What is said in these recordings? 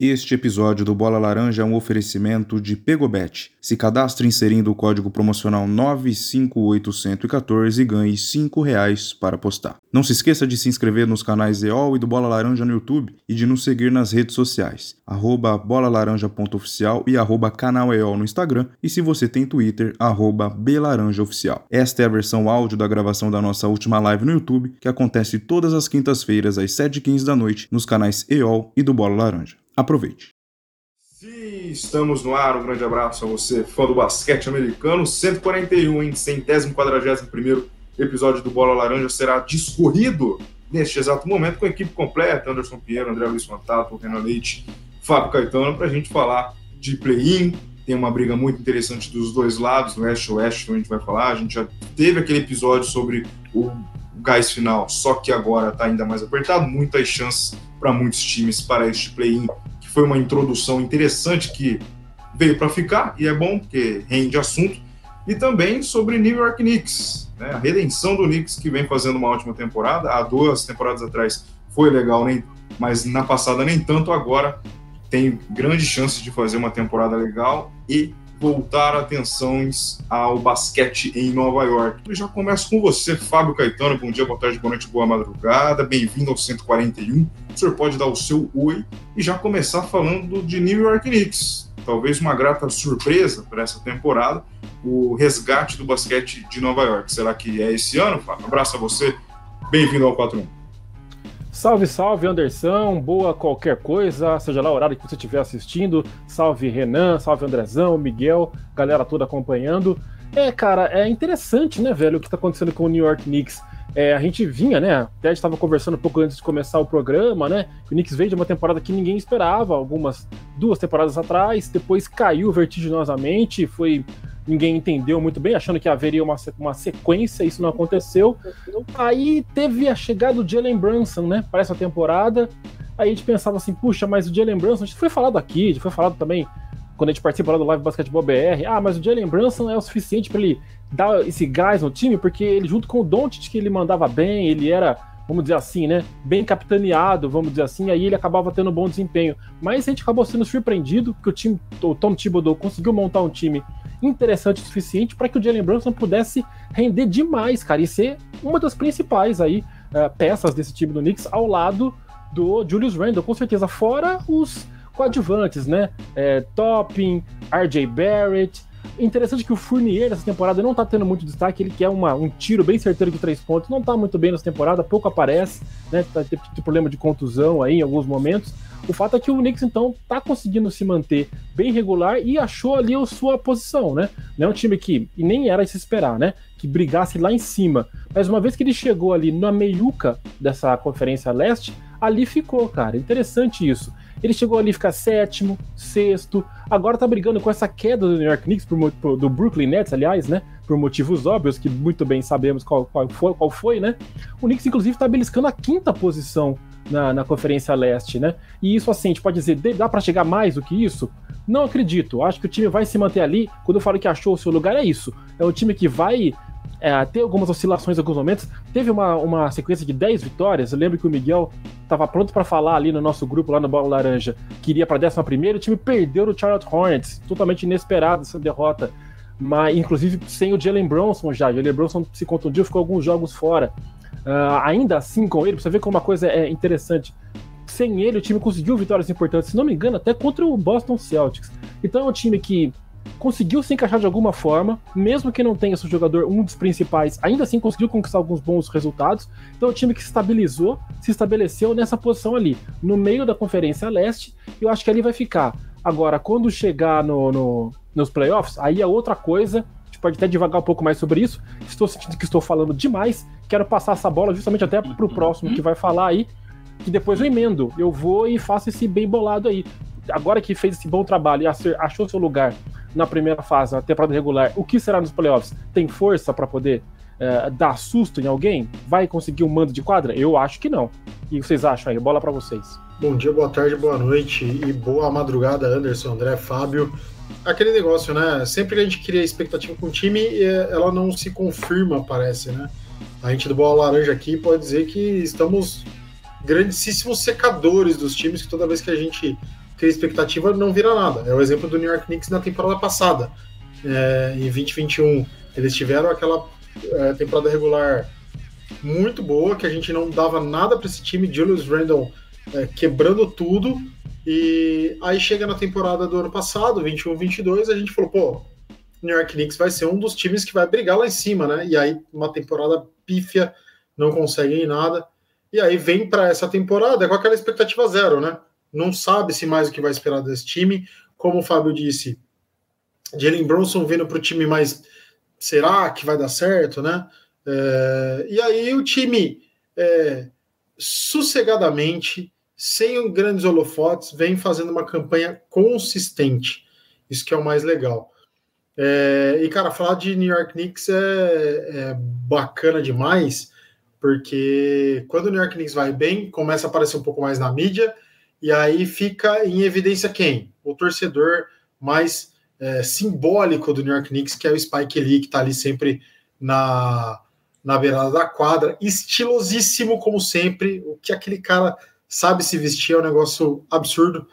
Este episódio do Bola Laranja é um oferecimento de Pegobet. Se cadastre inserindo o código promocional 958114 e ganhe 5 reais para apostar. Não se esqueça de se inscrever nos canais EOL e do Bola Laranja no YouTube e de nos seguir nas redes sociais, arroba bolalaranja.oficial e arroba canal EOL no Instagram e se você tem Twitter, arroba belaranjaoficial. Esta é a versão áudio da gravação da nossa última live no YouTube, que acontece todas as quintas-feiras às 7h15 da noite nos canais EOL e do Bola Laranja. Aproveite. Sim, estamos no ar. Um grande abraço a você, fã do basquete americano. 141, em centésimo, quadragésimo primeiro episódio do Bola Laranja será discorrido neste exato momento com a equipe completa: Anderson Pinheiro, André Luiz Fantato, Renan Leite, Fábio Caetano, para a gente falar de play-in. Tem uma briga muito interessante dos dois lados, no Oeste Oeste, que a gente vai falar. A gente já teve aquele episódio sobre o gás final, só que agora está ainda mais apertado. Muitas chances para muitos times para este play-in foi uma introdução interessante que veio para ficar e é bom porque rende assunto. E também sobre New York Knicks, né? a redenção do Knicks que vem fazendo uma ótima temporada. Há duas temporadas atrás foi legal, nem, mas na passada nem tanto. Agora tem grande chance de fazer uma temporada legal e voltar atenções ao basquete em Nova York. Eu já começo com você, Fábio Caetano. Bom dia, boa tarde, boa noite, boa madrugada. Bem-vindo ao 141. O senhor pode dar o seu oi e já começar falando de New York Knicks. Talvez uma grata surpresa para essa temporada, o resgate do basquete de Nova York. Será que é esse ano, Fábio? Abraço a você. Bem-vindo ao 41. Salve, salve Anderson, boa qualquer coisa, seja lá o horário que você estiver assistindo. Salve Renan, salve Andrezão, Miguel, galera toda acompanhando. É, cara, é interessante, né, velho, o que tá acontecendo com o New York Knicks. É, a gente vinha, né? Até a gente estava conversando um pouco antes de começar o programa, né? O Knicks veio de uma temporada que ninguém esperava, algumas duas temporadas atrás, depois caiu vertiginosamente, foi ninguém entendeu muito bem, achando que haveria uma, uma sequência, isso não aconteceu. Aí teve a chegada do Jalen Brunson, né, para essa temporada. Aí a gente pensava assim, puxa, mas o Jalen Brunson, a gente foi falado aqui, foi falado também quando a gente participou do Live Basketball BR, ah, mas o Jalen Brunson é o suficiente para ele dar esse gás no time, porque ele junto com o Doncic que ele mandava bem, ele era vamos dizer assim, né, bem capitaneado, vamos dizer assim, aí ele acabava tendo um bom desempenho. Mas a gente acabou sendo surpreendido que o time, o Tom Thibodeau conseguiu montar um time interessante o suficiente para que o Jalen Brunson pudesse render demais, cara, e ser uma das principais aí uh, peças desse time do Knicks ao lado do Julius Randle, com certeza, fora os coadjuvantes, né? É, Topping, RJ Barrett, Interessante que o Fournier nessa temporada não tá tendo muito destaque, ele quer uma, um tiro bem certeiro de três pontos, não tá muito bem nessa temporada, pouco aparece, né? Tá, teve problema de contusão aí em alguns momentos. O fato é que o Knicks, então, tá conseguindo se manter bem regular e achou ali a sua posição, né? Não é um time que, e nem era se esperar, né? Que brigasse lá em cima. Mas uma vez que ele chegou ali na meiuca dessa Conferência Leste, ali ficou, cara. Interessante isso. Ele chegou ali a ficar sétimo, sexto, agora tá brigando com essa queda do New York Knicks, por, por, do Brooklyn Nets, aliás, né? Por motivos óbvios, que muito bem sabemos qual, qual, foi, qual foi, né? O Knicks, inclusive, tá beliscando a quinta posição na, na Conferência Leste, né? E isso, assim, a gente pode dizer, dá para chegar mais do que isso? Não acredito. Acho que o time vai se manter ali. Quando eu falo que achou o seu lugar, é isso. É um time que vai é, ter algumas oscilações em alguns momentos. Teve uma, uma sequência de 10 vitórias. Eu lembro que o Miguel estava pronto para falar ali no nosso grupo, lá no Bola Laranja, que iria para a 11. O time perdeu no Charlotte Hornets, totalmente inesperado essa derrota. Mas, inclusive, sem o Jalen Bronson já. O Jalen Bronson se contundiu, ficou alguns jogos fora. Uh, ainda assim, com ele, você ver como uma coisa é interessante. Sem ele, o time conseguiu vitórias importantes, se não me engano, até contra o Boston Celtics. Então é um time que conseguiu se encaixar de alguma forma, mesmo que não tenha seu jogador um dos principais, ainda assim conseguiu conquistar alguns bons resultados. Então é um time que se estabilizou, se estabeleceu nessa posição ali, no meio da Conferência Leste, e eu acho que ali vai ficar. Agora, quando chegar no, no, nos playoffs, aí é outra coisa. A gente pode até devagar um pouco mais sobre isso. Estou sentindo que estou falando demais. Quero passar essa bola justamente até para o próximo que vai falar aí. Que depois eu emendo. Eu vou e faço esse bem bolado aí. Agora que fez esse bom trabalho e achou seu lugar na primeira fase, na temporada regular, o que será nos playoffs? Tem força para poder é, dar susto em alguém? Vai conseguir um mando de quadra? Eu acho que não. E vocês acham aí? Bola para vocês. Bom dia, boa tarde, boa noite e boa madrugada, Anderson, André, Fábio. Aquele negócio, né? Sempre que a gente cria expectativa com o time, é, ela não se confirma, parece, né? A gente do Bola Laranja aqui pode dizer que estamos grandíssimos secadores dos times, que toda vez que a gente ter expectativa não vira nada. É o exemplo do New York Knicks na temporada passada, é, em 2021. Eles tiveram aquela é, temporada regular muito boa, que a gente não dava nada para esse time, Julius Randle é, quebrando tudo, e aí chega na temporada do ano passado, 21-22, a gente falou, pô, New York Knicks vai ser um dos times que vai brigar lá em cima, né? E aí, uma temporada pífia, não conseguem nada. E aí vem para essa temporada com aquela expectativa zero, né? Não sabe se mais o que vai esperar desse time. Como o Fábio disse, Jalen Bronson vindo para o time mais. Será que vai dar certo, né? É, e aí o time é, sossegadamente, sem grandes holofotes, vem fazendo uma campanha consistente. Isso que é o mais legal. É, e, cara, falar de New York Knicks é, é, bacana demais, porque quando o New York Knicks vai bem, começa a aparecer um pouco mais na mídia, e aí fica em evidência quem? O torcedor mais é, simbólico do New York Knicks, que é o Spike Lee, que está ali sempre na, na beirada da quadra, estilosíssimo como sempre, o que aquele cara sabe se vestir é um negócio absurdo.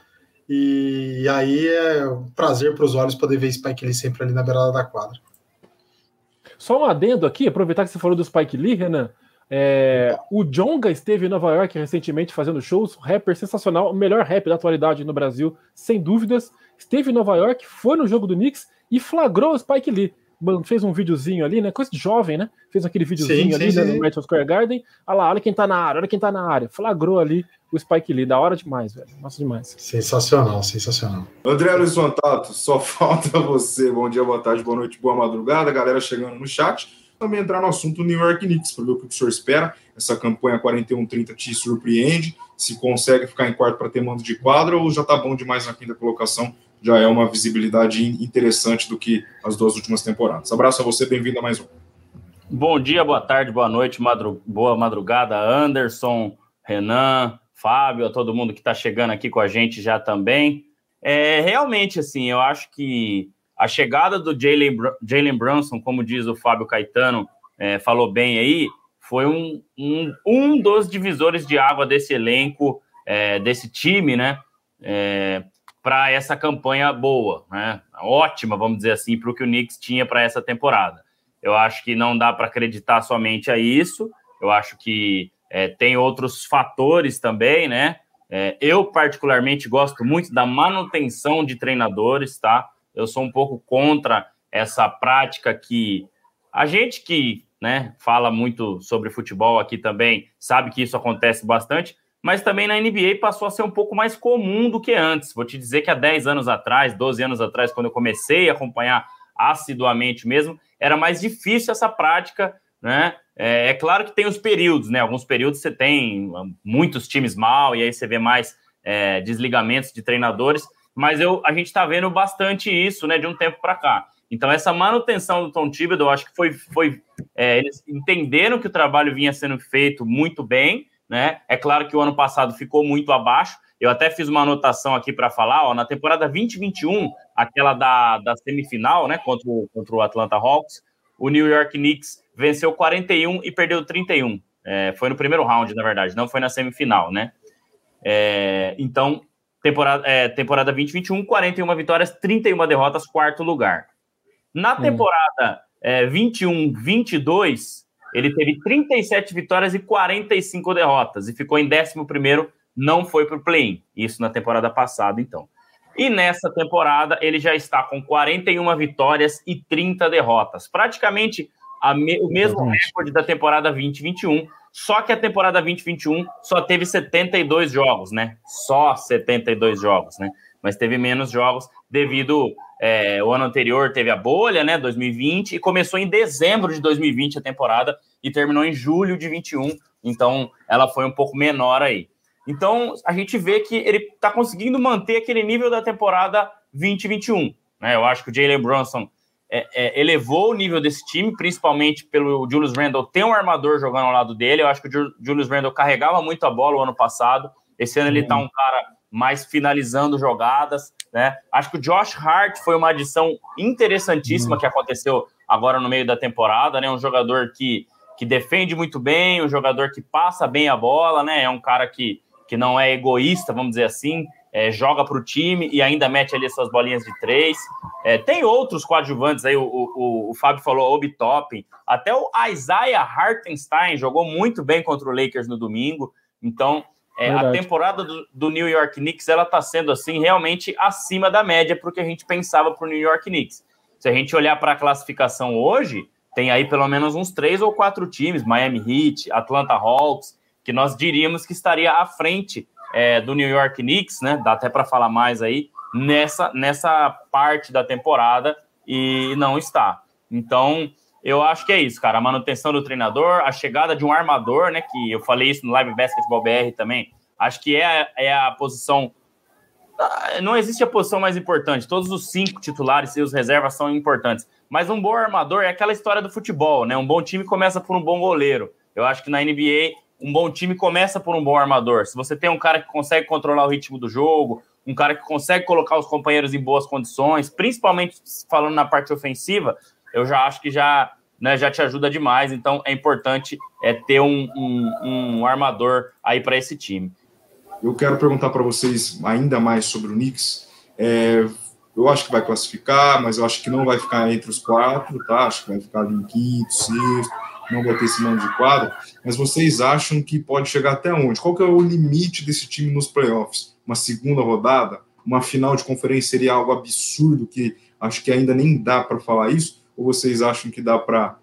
E aí é um prazer para os olhos poder ver Spike Lee sempre ali na beirada da quadra. Só um adendo aqui, aproveitar que você falou do Spike Lee, Renan. É, o Jonga esteve em Nova York recentemente fazendo shows, rapper sensacional, o melhor rap da atualidade no Brasil, sem dúvidas. Esteve em Nova York, foi no jogo do Knicks e flagrou o Spike Lee fez um videozinho ali, né? Coisa de jovem, né? Fez aquele videozinho sim, ali sim, né, sim. no Madison Square Garden. Olha lá, olha quem tá na área, olha quem tá na área. Flagrou ali o Spike Lee, da hora demais, velho. Nossa, demais. Sensacional, sensacional. André Luiz Fantato, só falta você. Bom dia, boa tarde, boa noite, boa madrugada. Galera chegando no chat. Também entrar no assunto New York Knicks, para ver o que o senhor espera. Essa campanha 41-30 te surpreende? Se consegue ficar em quarto para ter mando de quadra ou já tá bom demais na quinta colocação já é uma visibilidade interessante do que as duas últimas temporadas. Abraço a você, bem-vindo a mais um. Bom dia, boa tarde, boa noite, madru boa madrugada, Anderson, Renan, Fábio, a todo mundo que está chegando aqui com a gente já também. É, realmente, assim, eu acho que a chegada do Jalen, Brunson, como diz o Fábio Caetano, é, falou bem aí, foi um, um, um dos divisores de água desse elenco, é, desse time, né? É, para essa campanha boa, né? Ótima, vamos dizer assim, para o que o Knicks tinha para essa temporada. Eu acho que não dá para acreditar somente a isso. Eu acho que é, tem outros fatores também, né? É, eu, particularmente, gosto muito da manutenção de treinadores, tá? Eu sou um pouco contra essa prática que a gente que né, fala muito sobre futebol aqui também sabe que isso acontece bastante, mas também na NBA passou a ser um pouco mais comum do que antes. Vou te dizer que há 10 anos atrás, 12 anos atrás, quando eu comecei a acompanhar assiduamente mesmo, era mais difícil essa prática, né? É, é, claro que tem os períodos, né? Alguns períodos você tem muitos times mal e aí você vê mais é, desligamentos de treinadores, mas eu, a gente está vendo bastante isso, né? De um tempo para cá. Então, essa manutenção do Tom Thibodeau, eu acho que foi, foi é, eles entenderam que o trabalho vinha sendo feito muito bem, né? É claro que o ano passado ficou muito abaixo. Eu até fiz uma anotação aqui para falar, ó, na temporada 2021, aquela da, da semifinal, né, contra o, contra o Atlanta Hawks, o New York Knicks venceu 41 e perdeu 31. É, foi no primeiro round, na verdade, não foi na semifinal, né? É, então, temporada, é, temporada 2021, 41 vitórias, 31 derrotas, quarto lugar. Na temporada hum. 21-22, ele teve 37 vitórias e 45 derrotas e ficou em 11 não foi para o play-in. Isso na temporada passada, então. E nessa temporada ele já está com 41 vitórias e 30 derrotas. Praticamente me, o mesmo recorde da temporada 2021, só que a temporada 2021 só teve 72 jogos, né? Só 72 jogos, né? Mas teve menos jogos devido é, o ano anterior teve a bolha, né, 2020, e começou em dezembro de 2020 a temporada e terminou em julho de 21, então ela foi um pouco menor aí. Então a gente vê que ele está conseguindo manter aquele nível da temporada 2021. Né? Eu acho que o Jalen Brunson é, é, elevou o nível desse time, principalmente pelo Julius Randle ter um armador jogando ao lado dele. Eu acho que o Julius Randle carregava muito a bola o ano passado. Esse ano ele está um cara mais finalizando jogadas, né? Acho que o Josh Hart foi uma adição interessantíssima uhum. que aconteceu agora no meio da temporada, né? Um jogador que, que defende muito bem, um jogador que passa bem a bola, né? É um cara que, que não é egoísta, vamos dizer assim, é, joga para o time e ainda mete ali suas bolinhas de três. É, tem outros coadjuvantes aí, o, o, o Fábio falou, Obi Toppin, até o Isaiah Hartenstein jogou muito bem contra o Lakers no domingo. Então, é, a temporada do, do, New York Knicks ela está sendo assim realmente acima da média para o que a gente pensava para o New York Knicks. Se a gente olhar para a classificação hoje, tem aí pelo menos uns três ou quatro times, Miami Heat, Atlanta Hawks, que nós diríamos que estaria à frente é, do New York Knicks, né? Dá até para falar mais aí nessa, nessa parte da temporada e não está. Então, eu acho que é isso, cara. A manutenção do treinador, a chegada de um armador, né? Que eu falei isso no Live Basketball BR também. Acho que é, é a posição. Ah, não existe a posição mais importante. Todos os cinco titulares e os reservas são importantes. Mas um bom armador é aquela história do futebol, né? Um bom time começa por um bom goleiro. Eu acho que na NBA um bom time começa por um bom armador. Se você tem um cara que consegue controlar o ritmo do jogo, um cara que consegue colocar os companheiros em boas condições, principalmente falando na parte ofensiva, eu já acho que já, né, já te ajuda demais. Então é importante é, ter um, um, um armador aí para esse time. Eu quero perguntar para vocês ainda mais sobre o Knicks. É, eu acho que vai classificar, mas eu acho que não vai ficar entre os quatro, tá? Acho que vai ficar em quinto, sexto não ter esse mano de quadro, mas vocês acham que pode chegar até onde? Qual que é o limite desse time nos playoffs? Uma segunda rodada? Uma final de conferência seria algo absurdo que acho que ainda nem dá para falar isso? Ou vocês acham que dá para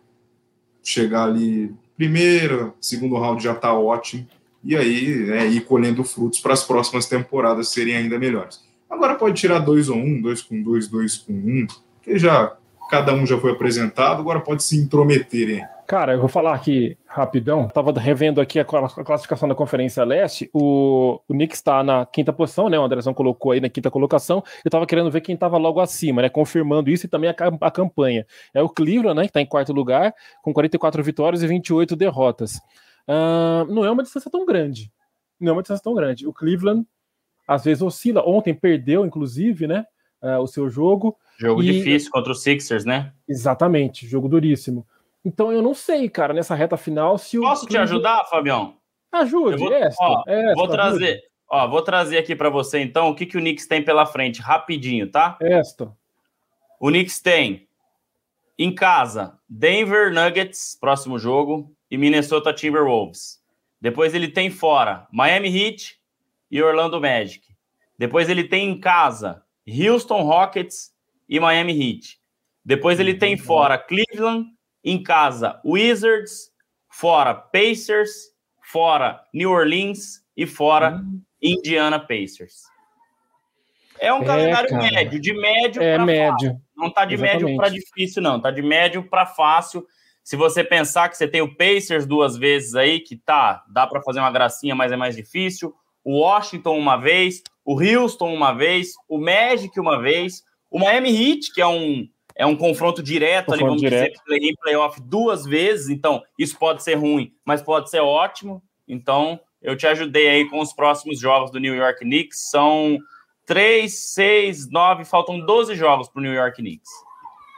chegar ali primeiro, segundo round já está ótimo e aí é, ir colhendo frutos para as próximas temporadas serem ainda melhores? Agora pode tirar dois ou um, dois com dois, dois com um, que já cada um já foi apresentado, agora pode se intrometer, hein? Cara, eu vou falar aqui rapidão. Tava revendo aqui a classificação da Conferência Leste. O, o Knicks está na quinta posição, né? O Andrezão colocou aí na quinta colocação. Eu tava querendo ver quem tava logo acima, né? Confirmando isso e também a, a campanha. É o Cleveland, né? Que tá em quarto lugar, com 44 vitórias e 28 derrotas. Uh, não é uma distância tão grande. Não é uma distância tão grande. O Cleveland às vezes oscila. Ontem perdeu, inclusive, né? Uh, o seu jogo. Jogo e... difícil contra os Sixers, né? Exatamente, jogo duríssimo. Então eu não sei, cara, nessa reta final se o. Posso te ajudar, Fabião? Ajude, vou, ó, vou trazer, ó, vou trazer aqui para você então o que, que o Knicks tem pela frente, rapidinho, tá? Esta. O Knicks tem em casa Denver Nuggets, próximo jogo, e Minnesota Timberwolves. Depois ele tem fora Miami Heat e Orlando Magic. Depois ele tem em casa Houston Rockets e Miami Heat. Depois ele tem uhum. fora Cleveland em casa, Wizards, fora Pacers, fora New Orleans e fora hum. Indiana Pacers. É um é, calendário cara. médio, de médio é para médio. Fácil. Não tá de Exatamente. médio para difícil, não. Tá de médio para fácil. Se você pensar que você tem o Pacers duas vezes aí, que tá, dá para fazer uma gracinha, mas é mais difícil. O Washington uma vez, o Houston uma vez, o Magic uma vez, o Miami Heat, que é um é um confronto direto confronto ali, vamos direto. dizer, play in playoff duas vezes, então isso pode ser ruim, mas pode ser ótimo. Então, eu te ajudei aí com os próximos jogos do New York Knicks. São 3, 6, 9, faltam 12 jogos para o New York Knicks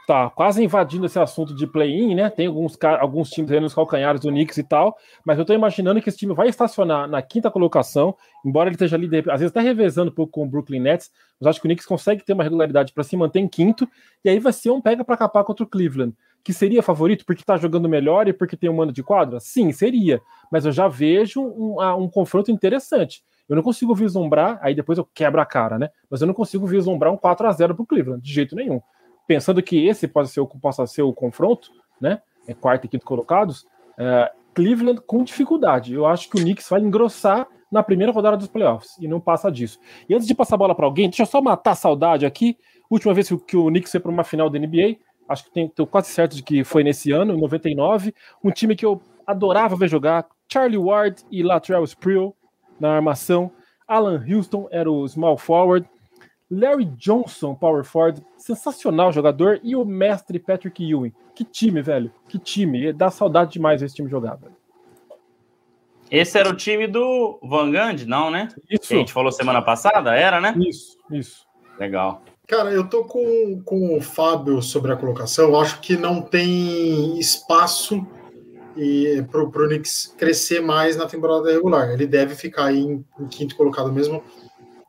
tá quase invadindo esse assunto de play-in, né? Tem alguns, alguns times aí nos calcanhares do Knicks e tal, mas eu tô imaginando que esse time vai estacionar na quinta colocação, embora ele esteja ali, às vezes até revezando um pouco com o Brooklyn Nets, mas acho que o Knicks consegue ter uma regularidade para se manter em quinto, e aí vai ser um pega para capar contra o Cleveland, que seria favorito porque tá jogando melhor e porque tem um mano de quadra? Sim, seria, mas eu já vejo um, um confronto interessante. Eu não consigo vislumbrar, aí depois eu quebro a cara, né? Mas eu não consigo vislumbrar um 4 a 0 pro Cleveland, de jeito nenhum pensando que esse pode ser possa ser o confronto, né? É quarto e quinto colocados, é, Cleveland com dificuldade. Eu acho que o Knicks vai engrossar na primeira rodada dos playoffs e não passa disso. E antes de passar a bola para alguém, deixa eu só matar a saudade aqui. Última vez que o Knicks foi para uma final da NBA, acho que estou quase certo de que foi nesse ano, em 99. Um time que eu adorava ver jogar, Charlie Ward e Latrell Sprewell na armação. Alan Houston era o small forward. Larry Johnson, power forward, sensacional jogador, e o mestre Patrick Ewing. Que time, velho. Que time. Dá saudade demais esse time jogar, velho. Esse era o time do Van Gundy, não, né? Isso. Que a gente falou semana passada, era, né? Isso, isso. Legal. Cara, eu tô com, com o Fábio sobre a colocação. Eu acho que não tem espaço e pro, pro Knicks crescer mais na temporada regular. Ele deve ficar aí em, em quinto colocado mesmo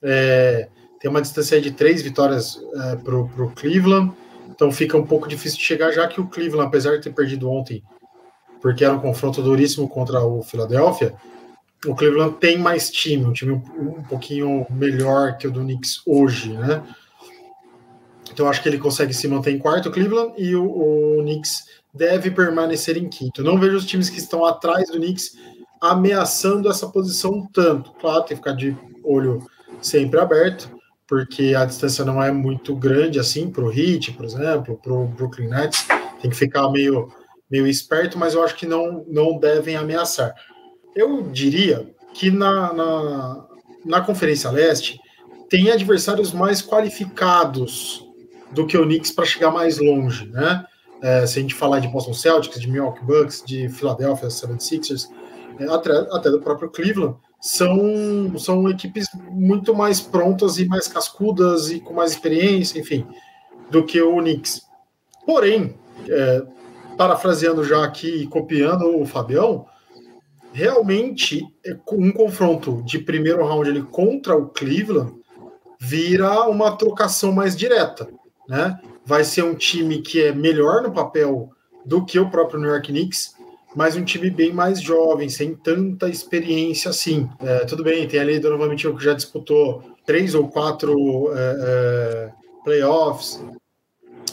é, tem uma distância de três vitórias é, para o Cleveland, então fica um pouco difícil de chegar, já que o Cleveland, apesar de ter perdido ontem, porque era um confronto duríssimo contra o Philadelphia, o Cleveland tem mais time, um time um, um pouquinho melhor que o do Knicks hoje, né? Então acho que ele consegue se manter em quarto, Cleveland, e o, o Knicks deve permanecer em quinto. Eu não vejo os times que estão atrás do Knicks ameaçando essa posição tanto. Claro, tem que ficar de olho sempre aberto, porque a distância não é muito grande assim para o Heat, por exemplo, para o Brooklyn Nets. Tem que ficar meio, meio esperto, mas eu acho que não, não devem ameaçar. Eu diria que na, na, na Conferência Leste tem adversários mais qualificados do que o Knicks para chegar mais longe, né? É, se a gente falar de Boston Celtics, de Milwaukee Bucks, de Philadelphia 76ers, é, até, até do próprio Cleveland, são, são equipes muito mais prontas e mais cascudas e com mais experiência, enfim, do que o Knicks. Porém, é, parafraseando já aqui e copiando o Fabião, realmente é, um confronto de primeiro round ali contra o Cleveland vira uma trocação mais direta, né? Vai ser um time que é melhor no papel do que o próprio New York Knicks, mas um time bem mais jovem, sem tanta experiência assim. É, tudo bem, tem ali Donovan Mitchell que já disputou três ou quatro é, é, playoffs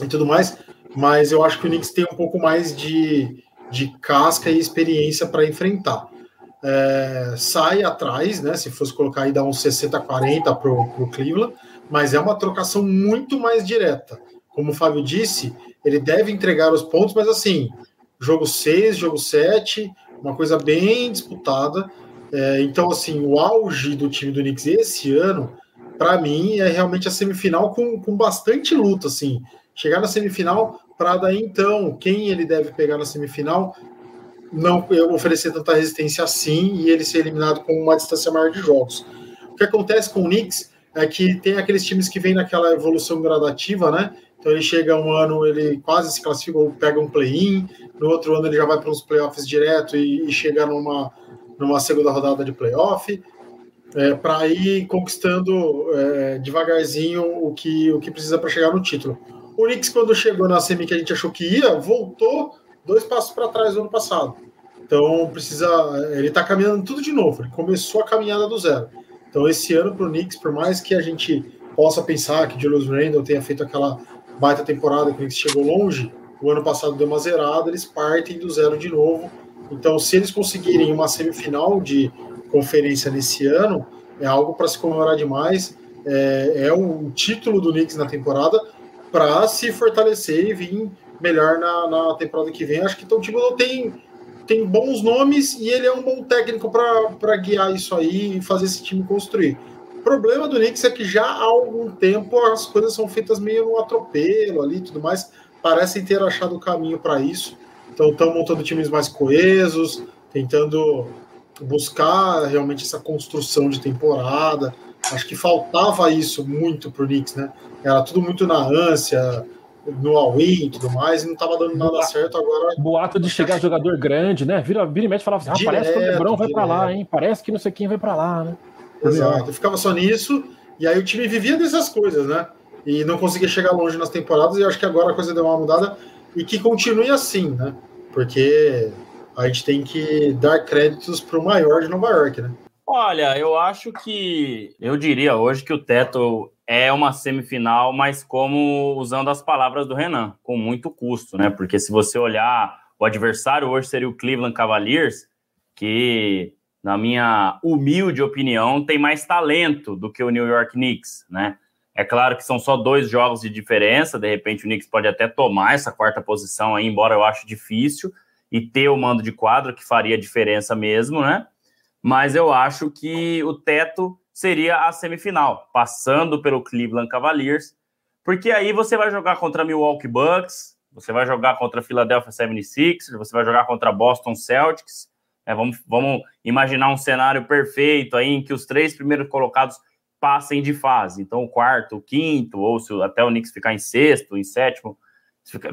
e tudo mais, mas eu acho que o Knicks tem um pouco mais de, de casca e experiência para enfrentar. É, sai atrás, né? Se fosse colocar aí, dá uns 60-40 para o Cleveland, mas é uma trocação muito mais direta. Como o Fábio disse, ele deve entregar os pontos, mas assim, jogo 6, jogo 7, uma coisa bem disputada. É, então, assim, o auge do time do Knicks esse ano, para mim, é realmente a semifinal com, com bastante luta, assim. Chegar na semifinal para daí, então, quem ele deve pegar na semifinal, não oferecer tanta resistência assim e ele ser eliminado com uma distância maior de jogos. O que acontece com o Knicks é que tem aqueles times que vêm naquela evolução gradativa, né? Então ele chega um ano, ele quase se classifica ou pega um play-in, no outro ano ele já vai para os playoffs direto e, e chega numa, numa segunda rodada de playoff, é, para ir conquistando é, devagarzinho o que, o que precisa para chegar no título. O Knicks, quando chegou na semi que a gente achou que ia, voltou dois passos para trás no ano passado. Então precisa. Ele está caminhando tudo de novo. Ele começou a caminhada do zero. Então esse ano para o Knicks, por mais que a gente possa pensar que Julius Randle tenha feito aquela baita temporada que Knicks chegou longe, o ano passado deu uma zerada, eles partem do zero de novo. Então, se eles conseguirem uma semifinal de conferência nesse ano, é algo para se comemorar demais. É, é o título do Knicks na temporada para se fortalecer e vir melhor na, na temporada que vem. Acho que então, o time tem, tem bons nomes e ele é um bom técnico para guiar isso aí e fazer esse time construir. O problema do Knicks é que já há algum tempo as coisas são feitas meio no atropelo ali e tudo mais parecem ter achado o caminho para isso. Então estão montando times mais coesos, tentando buscar realmente essa construção de temporada. Acho que faltava isso muito para o Knicks, né? Era tudo muito na ânsia, no all-in e tudo mais, e não estava dando nada certo agora. Boato de chegar jogador grande, né? Vira, vira e mexe falava assim: ah, parece que o Lebron vai para lá, hein? Parece que não sei quem vai para lá, né? Exato, ficava só nisso, e aí o time vivia dessas coisas, né? e não conseguia chegar longe nas temporadas, e acho que agora a coisa deu uma mudada e que continue assim, né? Porque a gente tem que dar créditos para o maior de Nova York, né? Olha, eu acho que eu diria hoje que o teto é uma semifinal, mas como usando as palavras do Renan, com muito custo, né? Porque se você olhar o adversário hoje seria o Cleveland Cavaliers, que na minha humilde opinião tem mais talento do que o New York Knicks, né? É claro que são só dois jogos de diferença, de repente o Knicks pode até tomar essa quarta posição aí, embora eu acho difícil, e ter o mando de quadro, que faria diferença mesmo, né? Mas eu acho que o teto seria a semifinal, passando pelo Cleveland Cavaliers, porque aí você vai jogar contra Milwaukee Bucks, você vai jogar contra Philadelphia 76ers, você vai jogar contra Boston Celtics, né? vamos, vamos imaginar um cenário perfeito aí em que os três primeiros colocados passem de fase. Então, o quarto, o quinto, ou se até o Knicks ficar em sexto, em sétimo.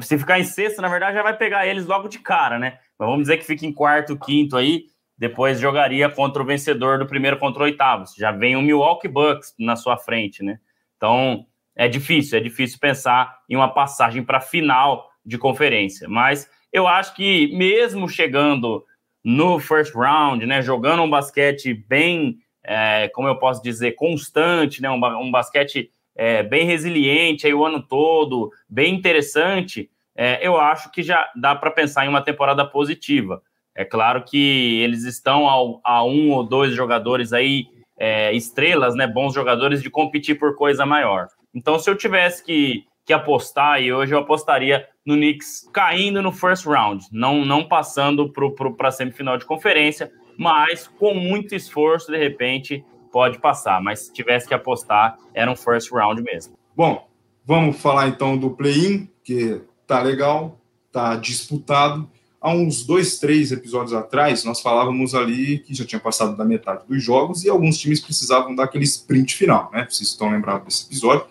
Se ficar, em sexto, na verdade, já vai pegar eles logo de cara, né? Mas vamos dizer que fica em quarto, quinto aí. depois jogaria contra o vencedor do primeiro contra o oitavo. Já vem o Milwaukee Bucks na sua frente, né? Então é difícil, é difícil pensar em uma passagem para final de conferência. Mas eu acho que mesmo chegando no first round, né, jogando um basquete bem, é, como eu posso dizer, constante, né, um, um basquete é, bem resiliente aí o ano todo, bem interessante, é, eu acho que já dá para pensar em uma temporada positiva. É claro que eles estão a, a um ou dois jogadores aí, é, estrelas, né, bons jogadores, de competir por coisa maior. Então, se eu tivesse que, que apostar, e hoje eu apostaria no Knicks caindo no first round, não, não passando para a semifinal de conferência, mas com muito esforço, de repente, pode passar. Mas se tivesse que apostar, era um first round mesmo. Bom, vamos falar então do play-in, que tá legal, tá disputado. Há uns dois, três episódios atrás, nós falávamos ali que já tinha passado da metade dos jogos e alguns times precisavam daquele sprint final, né? Vocês estão lembrados desse episódio.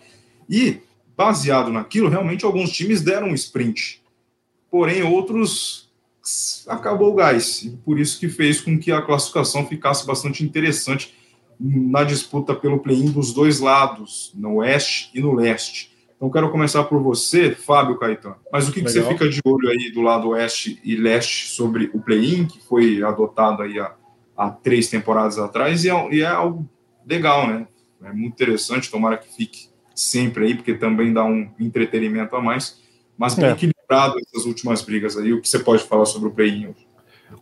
E, baseado naquilo, realmente alguns times deram um sprint. Porém, outros acabou o gás. E por isso que fez com que a classificação ficasse bastante interessante na disputa pelo play-in dos dois lados, no oeste e no leste. Então, quero começar por você, Fábio Caetano. Mas o que, que você fica de olho aí do lado oeste e leste sobre o play-in, que foi adotado aí há, há três temporadas atrás, e é, e é algo legal, né? É muito interessante, tomara que fique sempre aí, porque também dá um entretenimento a mais. Mas bem é. equilibrado essas últimas brigas aí. O que você pode falar sobre o play-in?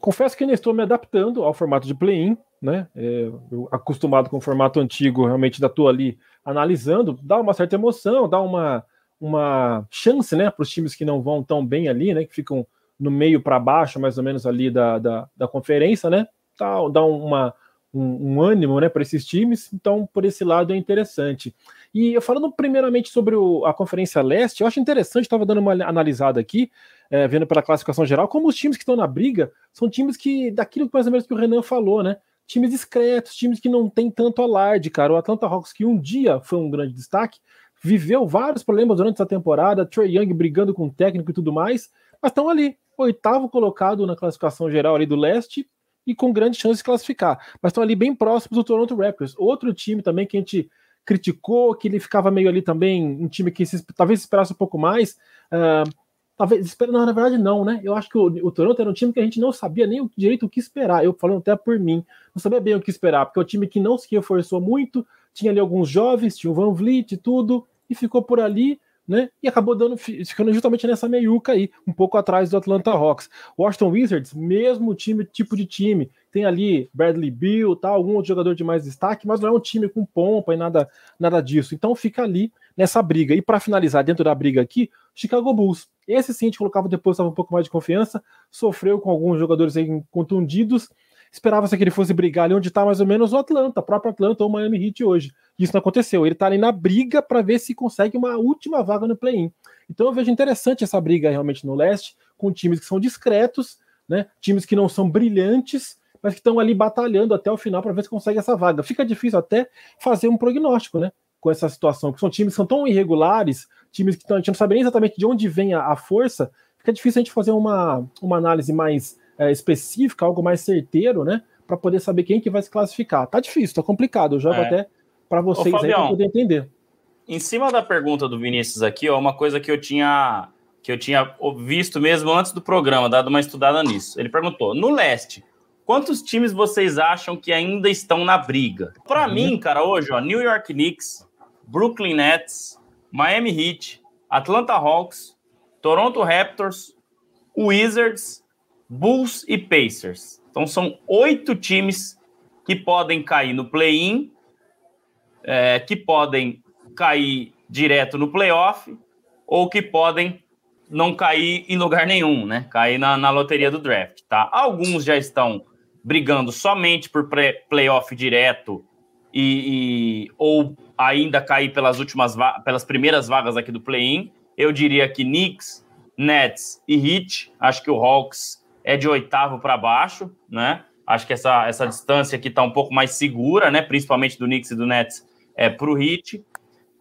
Confesso que ainda estou me adaptando ao formato de play-in, né? É, acostumado com o formato antigo, realmente ainda estou ali analisando, dá uma certa emoção, dá uma, uma chance, né, para os times que não vão tão bem ali, né? Que ficam no meio para baixo, mais ou menos ali da, da, da conferência, né? Dá, dá uma, um, um ânimo, né, para esses times. Então, por esse lado é interessante. E falando primeiramente sobre o, a Conferência Leste, eu acho interessante, estava dando uma analisada aqui, é, vendo pela classificação geral, como os times que estão na briga são times que, daquilo que mais ou menos que o Renan falou, né? Times discretos, times que não tem tanto alarde, cara. O Atlanta Hawks, que um dia foi um grande destaque, viveu vários problemas durante essa temporada, Trey Young brigando com o técnico e tudo mais, mas estão ali, oitavo colocado na classificação geral ali do leste e com grande chance de classificar. Mas estão ali bem próximos do Toronto Raptors, outro time também que a gente criticou, que ele ficava meio ali também, um time que se, talvez esperasse um pouco mais. Uh, talvez, não, na verdade não, né? Eu acho que o, o, Toronto era um time que a gente não sabia nem direito o que esperar. Eu falando até por mim, não sabia bem o que esperar, porque é um time que não se reforçou muito, tinha ali alguns jovens, tinha o Van Vliet e tudo, e ficou por ali né? E acabou dando, ficando justamente nessa meiuca aí, um pouco atrás do Atlanta Hawks. Washington Wizards, mesmo time, tipo de time, tem ali Bradley Bill, tá, algum outro jogador de mais destaque, mas não é um time com pompa e nada, nada disso. Então fica ali nessa briga. E para finalizar dentro da briga aqui, Chicago Bulls. Esse sim a gente colocava depois, estava um pouco mais de confiança, sofreu com alguns jogadores aí contundidos, Esperava-se que ele fosse brigar ali onde está mais ou menos o Atlanta, o próprio Atlanta ou o Miami Heat hoje. Isso não aconteceu. Ele está ali na briga para ver se consegue uma última vaga no play-in. Então eu vejo interessante essa briga realmente no leste, com times que são discretos, né? times que não são brilhantes, mas que estão ali batalhando até o final para ver se consegue essa vaga. Fica difícil até fazer um prognóstico, né? Com essa situação, porque são times que são tão irregulares, times que tão, a gente não sabe nem exatamente de onde vem a, a força, fica difícil a gente fazer uma, uma análise mais é, específica, algo mais certeiro, né? Para poder saber quem que vai se classificar. Tá difícil, tá complicado. Eu jogo é. até para vocês Ô, aí para poder entender. Em cima da pergunta do Vinícius aqui, ó, uma coisa que eu tinha que eu tinha visto mesmo antes do programa, dado uma estudada nisso. Ele perguntou: no leste, quantos times vocês acham que ainda estão na briga? Para uhum. mim, cara, hoje, ó, New York Knicks, Brooklyn Nets, Miami Heat, Atlanta Hawks, Toronto Raptors, Wizards Bulls e Pacers. Então são oito times que podem cair no play-in, é, que podem cair direto no playoff, ou que podem não cair em lugar nenhum, né? Cair na, na loteria do draft, tá? Alguns já estão brigando somente por playoff direto e, e, ou ainda cair pelas últimas pelas primeiras vagas aqui do play-in. Eu diria que Knicks, Nets e Heat. Acho que o Hawks é de oitavo para baixo, né? Acho que essa, essa distância aqui está um pouco mais segura, né? Principalmente do Knicks e do Nets é, para o Hit,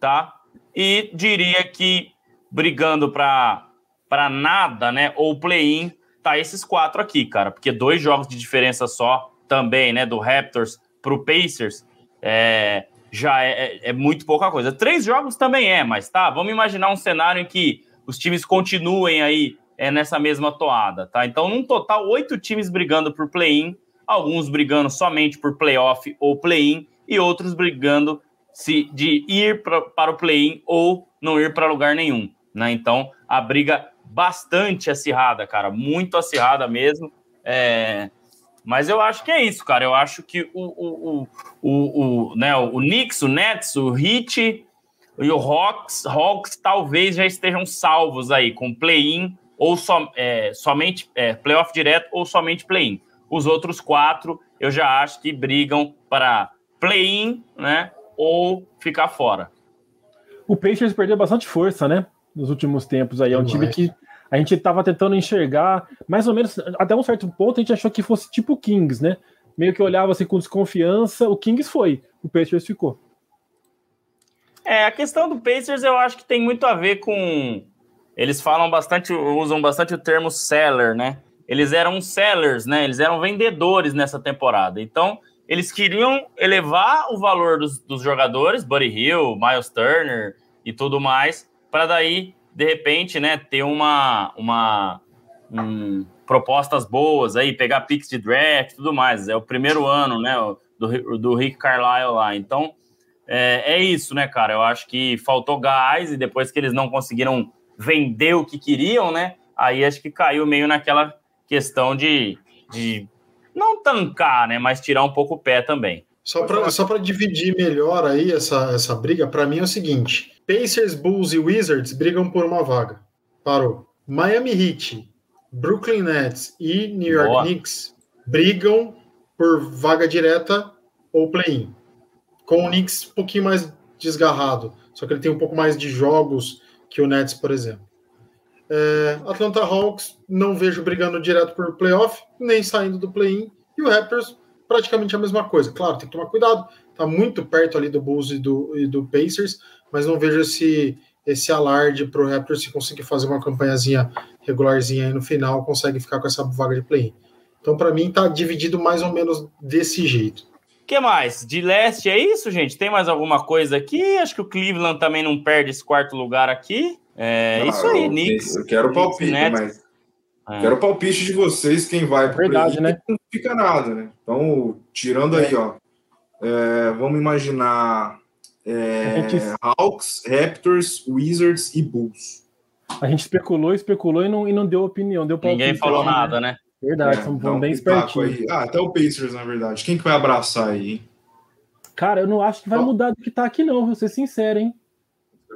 tá? E diria que brigando para nada, né? Ou play-in, tá esses quatro aqui, cara, porque dois jogos de diferença só também, né, do Raptors para o Pacers, é, já é, é, é, muito pouca coisa. Três jogos também é, mas tá, vamos imaginar um cenário em que os times continuem aí é, nessa mesma toada, tá? Então, num total, oito times brigando por play-in, alguns brigando somente por playoff ou play-in, e outros brigando se de ir pra, para o play-in ou não ir para lugar nenhum, né? Então, a briga bastante acirrada, cara, muito acirrada mesmo. É, mas eu acho que é isso, cara. Eu acho que o, o, o, o, né, o Knicks, o Nets, o Heat e o Hawks, Hawks talvez já estejam salvos aí com play-in ou so, é, somente é, playoff direto ou somente play-in. Os outros quatro eu já acho que brigam para play-in, né? Ou ficar fora. O Pacers perdeu bastante força, né? Nos últimos tempos aí. É um time que a gente estava tentando enxergar, mais ou menos, até um certo ponto, a gente achou que fosse tipo o Kings, né? Meio que olhava assim com desconfiança. O Kings foi, o Pacers ficou. É, a questão do Pacers eu acho que tem muito a ver com. Eles falam bastante, usam bastante o termo seller, né? Eles eram sellers, né? Eles eram vendedores nessa temporada. Então, eles queriam elevar o valor dos, dos jogadores, Buddy Hill, Miles Turner e tudo mais, para daí de repente, né, ter uma, uma um, propostas boas aí, pegar picks de draft tudo mais. É o primeiro ano, né, do, do Rick Carlisle lá. Então, é, é isso, né, cara? Eu acho que faltou gás e depois que eles não conseguiram vender o que queriam, né, aí acho que caiu meio naquela questão de, de não tancar, né, mas tirar um pouco o pé também. Só para só dividir melhor aí essa, essa briga, para mim é o seguinte: Pacers, Bulls e Wizards brigam por uma vaga. Parou. Miami Heat, Brooklyn Nets e New York Boa. Knicks brigam por vaga direta ou play-in. Com o Knicks um pouquinho mais desgarrado, só que ele tem um pouco mais de jogos que o Nets, por exemplo. É, Atlanta Hawks não vejo brigando direto por playoff, nem saindo do play-in. E o Raptors, praticamente a mesma coisa. Claro, tem que tomar cuidado, tá muito perto ali do Bulls e do, e do Pacers, mas não vejo esse, esse alarde para o Raptors se conseguir fazer uma campanhazinha regularzinha aí no final, consegue ficar com essa vaga de play. Então, para mim, tá dividido mais ou menos desse jeito. Que mais? De leste é isso, gente? Tem mais alguma coisa aqui? Acho que o Cleveland também não perde esse quarto lugar aqui. É ah, isso aí, eu, Knicks. Eu quero palpite, Nets. mas é. quero palpite de vocês, quem vai para Verdade, né? Não fica nada, né? Então, tirando aí, ó. É, vamos imaginar é, gente... Hawks, Raptors, Wizards e Bulls. A gente especulou, especulou e não, e não deu opinião. Deu Ninguém falou nada, né? Verdade, é, somos então, bem espertinhos. Ah, até o Pacers, na verdade. Quem que vai abraçar aí, hein? Cara, eu não acho que vai oh. mudar do que tá aqui, não, vou ser sincero, hein?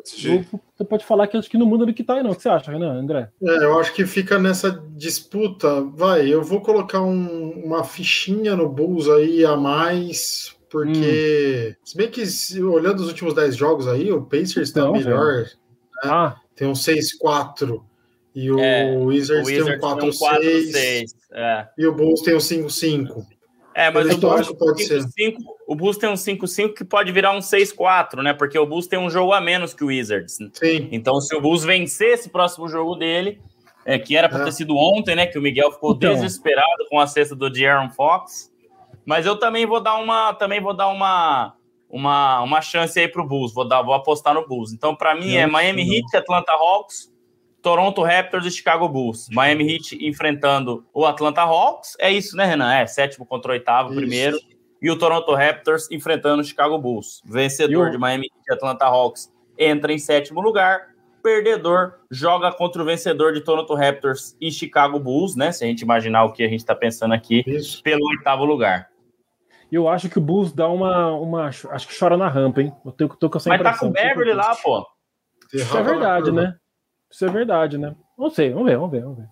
Você pode falar que acho que não muda do que tá aí, não. O que você acha, Renan, André? É, eu acho que fica nessa disputa. Vai, eu vou colocar um, uma fichinha no Bulls aí a mais porque, hum. se bem que olhando os últimos 10 jogos aí, o Pacers está melhor. Né? Ah. Tem um 6-4. E o, é, Wizards, tem um 4-6. É. E o Bulls tem um 5-5. É, mas o Bulls, pode 5, ser. 5, o Bulls tem um 5-5 que pode virar um 6-4, né? Porque o Bulls tem um jogo a menos que o Wizards. Sim. Então, se o Bulls vencer esse próximo jogo dele, é, que era para é. ter sido ontem, né? Que o Miguel ficou então. desesperado com a cesta do De'Aaron Fox. Mas eu também vou dar uma, também vou dar uma, uma, uma chance aí pro Bulls. Vou dar, vou apostar no Bulls. Então, para mim é Miami Heat, Atlanta Hawks, Toronto Raptors e Chicago Bulls. Miami Heat enfrentando o Atlanta Hawks. É isso, né, Renan? É sétimo contra oitavo isso. primeiro. E o Toronto Raptors enfrentando o Chicago Bulls. Vencedor de Miami Heat e Atlanta Hawks entra em sétimo lugar perdedor joga contra o vencedor de Toronto Raptors e Chicago Bulls, né? Se a gente imaginar o que a gente está pensando aqui, Isso. pelo oitavo lugar. Eu acho que o Bulls dá uma, uma. Acho que chora na rampa, hein? Eu tô, tô com essa Mas tá com o Beverly lá, pô. Isso é verdade, né? Isso é verdade, né? Não sei, vamos ver, vamos ver, vamos ver.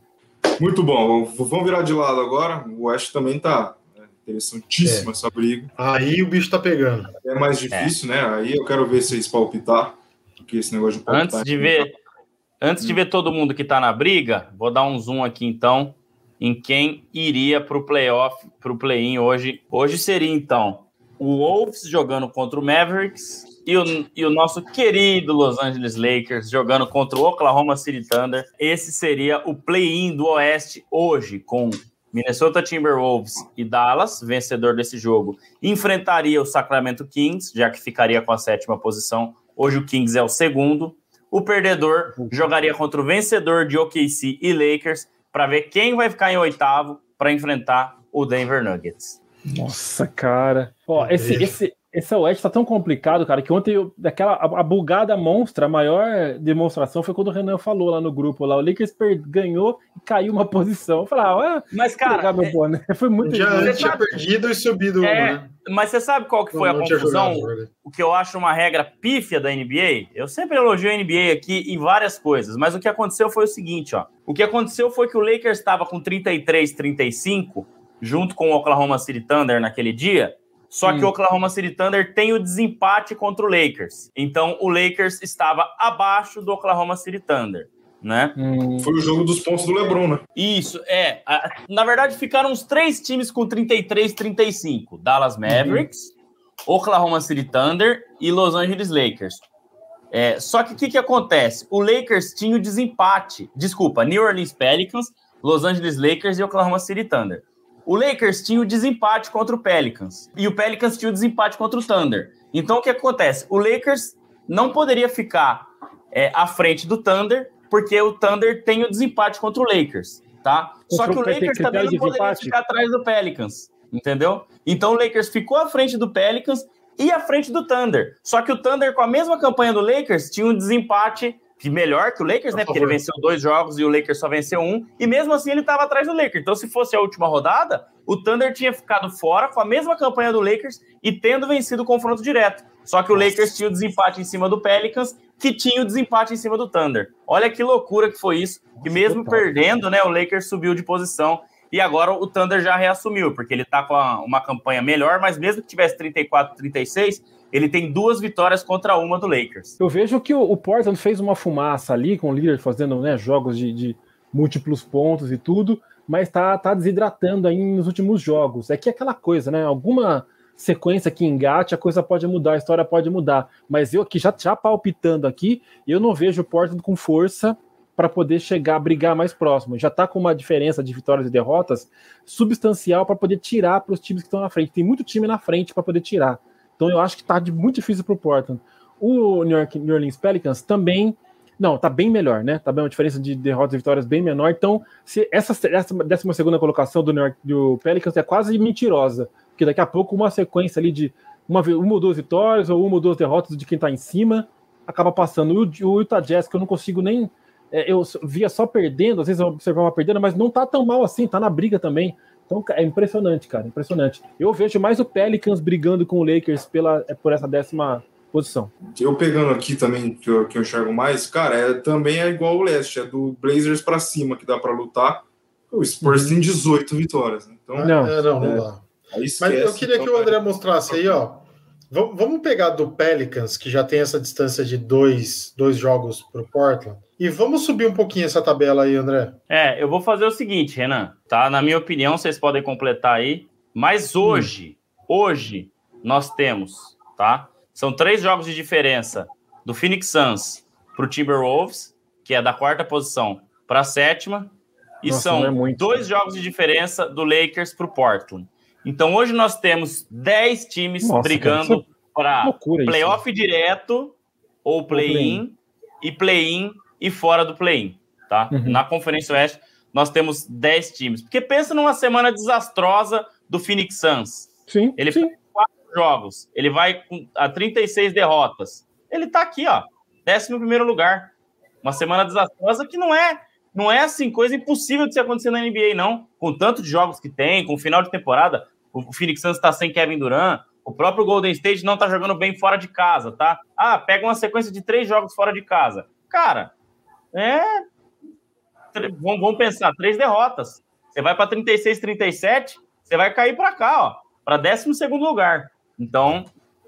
Muito bom, vamos virar de lado agora. O West também tá né, interessantíssima é. essa briga. Aí o bicho tá pegando. É mais difícil, é. né? Aí eu quero ver vocês palpitar, porque esse negócio de palpitar. Antes de ver, antes de ver todo mundo que tá na briga, vou dar um zoom aqui então em quem iria para o playoff, para o play-in hoje. Hoje seria, então, o Wolves jogando contra o Mavericks e o, e o nosso querido Los Angeles Lakers jogando contra o Oklahoma City Thunder. Esse seria o play-in do Oeste hoje, com Minnesota Timberwolves e Dallas, vencedor desse jogo, enfrentaria o Sacramento Kings, já que ficaria com a sétima posição. Hoje o Kings é o segundo. O perdedor jogaria contra o vencedor de OKC e Lakers para ver quem vai ficar em oitavo para enfrentar o Denver Nuggets. Nossa, cara. Ó, esse, esse, esse Oeste tá tão complicado, cara, que ontem eu, daquela a, a, bugada monstra, a maior demonstração foi quando o Renan falou lá no grupo lá, o Lakers per, ganhou e caiu uma posição. Eu falei, ah, mas cara, meu é, foi muito já antes tinha perdido e subido é, uma, né? Mas você sabe qual que foi não, a confusão? Jogado, o que eu acho uma regra pífia da NBA? Eu sempre elogio a NBA aqui em várias coisas, mas o que aconteceu foi o seguinte, ó. O que aconteceu foi que o Lakers estava com 33, 35 junto com o Oklahoma City Thunder naquele dia, só hum. que o Oklahoma City Thunder tem o desempate contra o Lakers. Então o Lakers estava abaixo do Oklahoma City Thunder. Né? Hum. Foi o jogo dos pontos do LeBron, né? Isso, é. Na verdade, ficaram os três times com 33, 35. Dallas Mavericks, uhum. Oklahoma City Thunder e Los Angeles Lakers. É, só que o que, que acontece? O Lakers tinha o desempate. Desculpa, New Orleans Pelicans, Los Angeles Lakers e Oklahoma City Thunder. O Lakers tinha o desempate contra o Pelicans e o Pelicans tinha o desempate contra o Thunder. Então o que acontece? O Lakers não poderia ficar é, à frente do Thunder porque o Thunder tem o desempate contra o Lakers, tá? Só que o Lakers também não poderia ficar atrás do Pelicans, entendeu? Então o Lakers ficou à frente do Pelicans e à frente do Thunder. Só que o Thunder, com a mesma campanha do Lakers, tinha um desempate melhor que o Lakers, né? Porque ele venceu dois jogos e o Lakers só venceu um. E mesmo assim ele estava atrás do Lakers. Então, se fosse a última rodada, o Thunder tinha ficado fora com a mesma campanha do Lakers e tendo vencido o confronto direto. Só que o Lakers tinha o desempate em cima do Pelicans, que tinha o desempate em cima do Thunder. Olha que loucura que foi isso. Que mesmo perdendo, né, o Lakers subiu de posição. E agora o Thunder já reassumiu, porque ele tá com uma campanha melhor, mas mesmo que tivesse 34, 36, ele tem duas vitórias contra uma do Lakers. Eu vejo que o, Portland fez uma fumaça ali com o líder fazendo né, jogos de, de, múltiplos pontos e tudo, mas tá, tá desidratando aí nos últimos jogos. É que é aquela coisa, né? Alguma sequência que engate, a coisa pode mudar, a história pode mudar. Mas eu aqui já, já palpitando aqui, eu não vejo o Portland com força para poder chegar a brigar mais próximo. Já está com uma diferença de vitórias e derrotas substancial para poder tirar para os times que estão na frente. Tem muito time na frente para poder tirar. Então eu acho que tá muito difícil pro Portland. O New, York, New Orleans Pelicans também. Não, tá bem melhor, né? Tá bem uma diferença de derrotas e vitórias bem menor. Então, se essa, essa 12 segunda colocação do, New York, do Pelicans é quase mentirosa. Porque daqui a pouco uma sequência ali de uma, uma ou duas vitórias ou uma ou duas derrotas de quem tá em cima acaba passando. O, o Utah Jazz, que eu não consigo nem. É, eu via só perdendo, às vezes eu observava perdendo, mas não tá tão mal assim, tá na briga também. Então é impressionante, cara, impressionante. Eu vejo mais o Pelicans brigando com o Lakers pela, é, por essa décima posição. Eu pegando aqui também, que eu, que eu enxergo mais, cara, é, também é igual o leste, é do Blazers para cima que dá para lutar. O Spurs uhum. tem 18 vitórias. Né? Então, não, é, não, não é, dá. Mas eu queria então, que o André mostrasse aí, ó. Vamos pegar do Pelicans, que já tem essa distância de dois, dois jogos para o Portland, e vamos subir um pouquinho essa tabela aí, André. É, eu vou fazer o seguinte, Renan, tá? Na minha opinião, vocês podem completar aí, mas hoje, hum. hoje, nós temos, tá? São três jogos de diferença do Phoenix Suns para o Timberwolves, que é da quarta posição para a sétima, e Nossa, são é dois jogos de diferença do Lakers para o Portland. Então hoje nós temos 10 times Nossa, brigando para playoff isso. direto ou play-in play e play-in e fora do play-in, tá? Uhum. Na Conferência Oeste nós temos 10 times. Porque pensa numa semana desastrosa do Phoenix Suns. Sim. Ele sim. faz quatro jogos, ele vai a 36 derrotas. Ele tá aqui, ó, 11 primeiro lugar. Uma semana desastrosa que não é não é assim coisa impossível de se acontecer na NBA, não. Com tanto de jogos que tem, com o final de temporada, o Phoenix Suns está sem Kevin Durant, o próprio Golden State não está jogando bem fora de casa, tá? Ah, pega uma sequência de três jogos fora de casa. Cara, é. Vamos, pensar, três derrotas. Você vai para 36, 37, você vai cair para cá, ó, para 12 lugar. Então,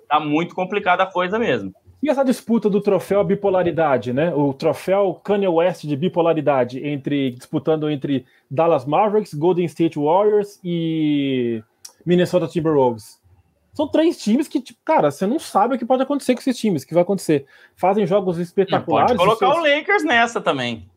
tá muito complicada a coisa mesmo. E essa disputa do troféu bipolaridade, né? O troféu Kanye West de bipolaridade entre disputando entre Dallas Mavericks, Golden State Warriors e Minnesota Timberwolves. São três times que, tipo, cara, você não sabe o que pode acontecer com esses times, que vai acontecer. Fazem jogos espetaculares. Pode colocar seus... o Lakers nessa também.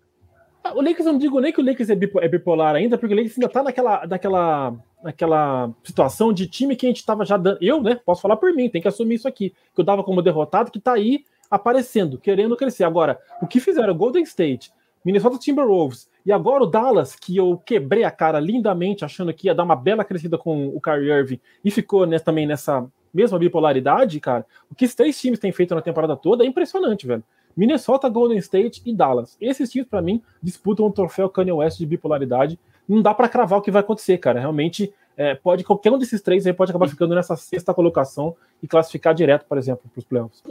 O Lakers, eu não digo nem que o Lakers é, é bipolar ainda, porque o Lakers ainda tá naquela, naquela, naquela situação de time que a gente tava já dando. Eu, né? Posso falar por mim, tem que assumir isso aqui. Que eu dava como derrotado, que tá aí aparecendo, querendo crescer. Agora, o que fizeram Golden State, Minnesota Timberwolves e agora o Dallas, que eu quebrei a cara lindamente, achando que ia dar uma bela crescida com o Kyrie Irving e ficou né, também nessa mesma bipolaridade, cara. O que esses três times têm feito na temporada toda é impressionante, velho. Minnesota, Golden State e Dallas. Esses times, para mim, disputam o troféu Kanye West de bipolaridade. Não dá para cravar o que vai acontecer, cara. Realmente, é, pode qualquer um desses três aí pode acabar ficando nessa sexta colocação e classificar direto, por exemplo, para os playoffs.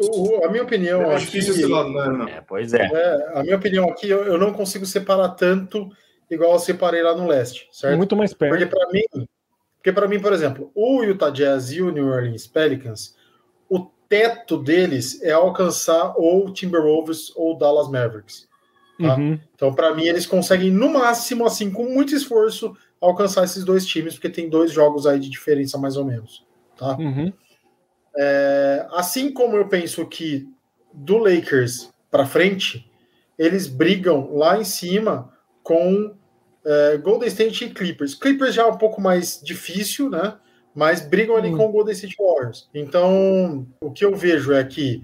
a minha opinião é aqui, difícil esse lado, né, não. É, pois é. é. A minha opinião aqui, eu, eu, não consigo separar tanto igual eu separei lá no leste, certo? Muito mais perto. Porque para mim, porque para mim, por exemplo, o Utah Jazz e o New Orleans Pelicans, o teto deles é alcançar ou Timberwolves ou Dallas Mavericks. Tá? Uhum. Então, para mim, eles conseguem, no máximo, assim, com muito esforço, alcançar esses dois times, porque tem dois jogos aí de diferença, mais ou menos. Tá? Uhum. É, assim como eu penso que do Lakers para frente, eles brigam lá em cima com é, Golden State e Clippers. Clippers já é um pouco mais difícil, né? mas brigam ali hum. com o Golden State Warriors. Então, o que eu vejo é que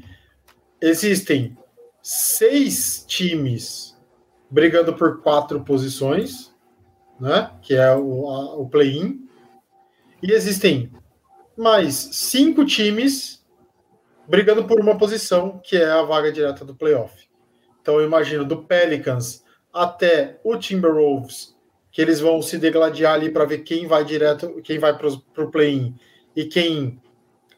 existem seis times brigando por quatro posições, né? Que é o, o play-in, e existem mais cinco times brigando por uma posição, que é a vaga direta do playoff. Então, eu imagino do Pelicans até o Timberwolves que eles vão se degladiar ali para ver quem vai direto, quem vai para o play-in e quem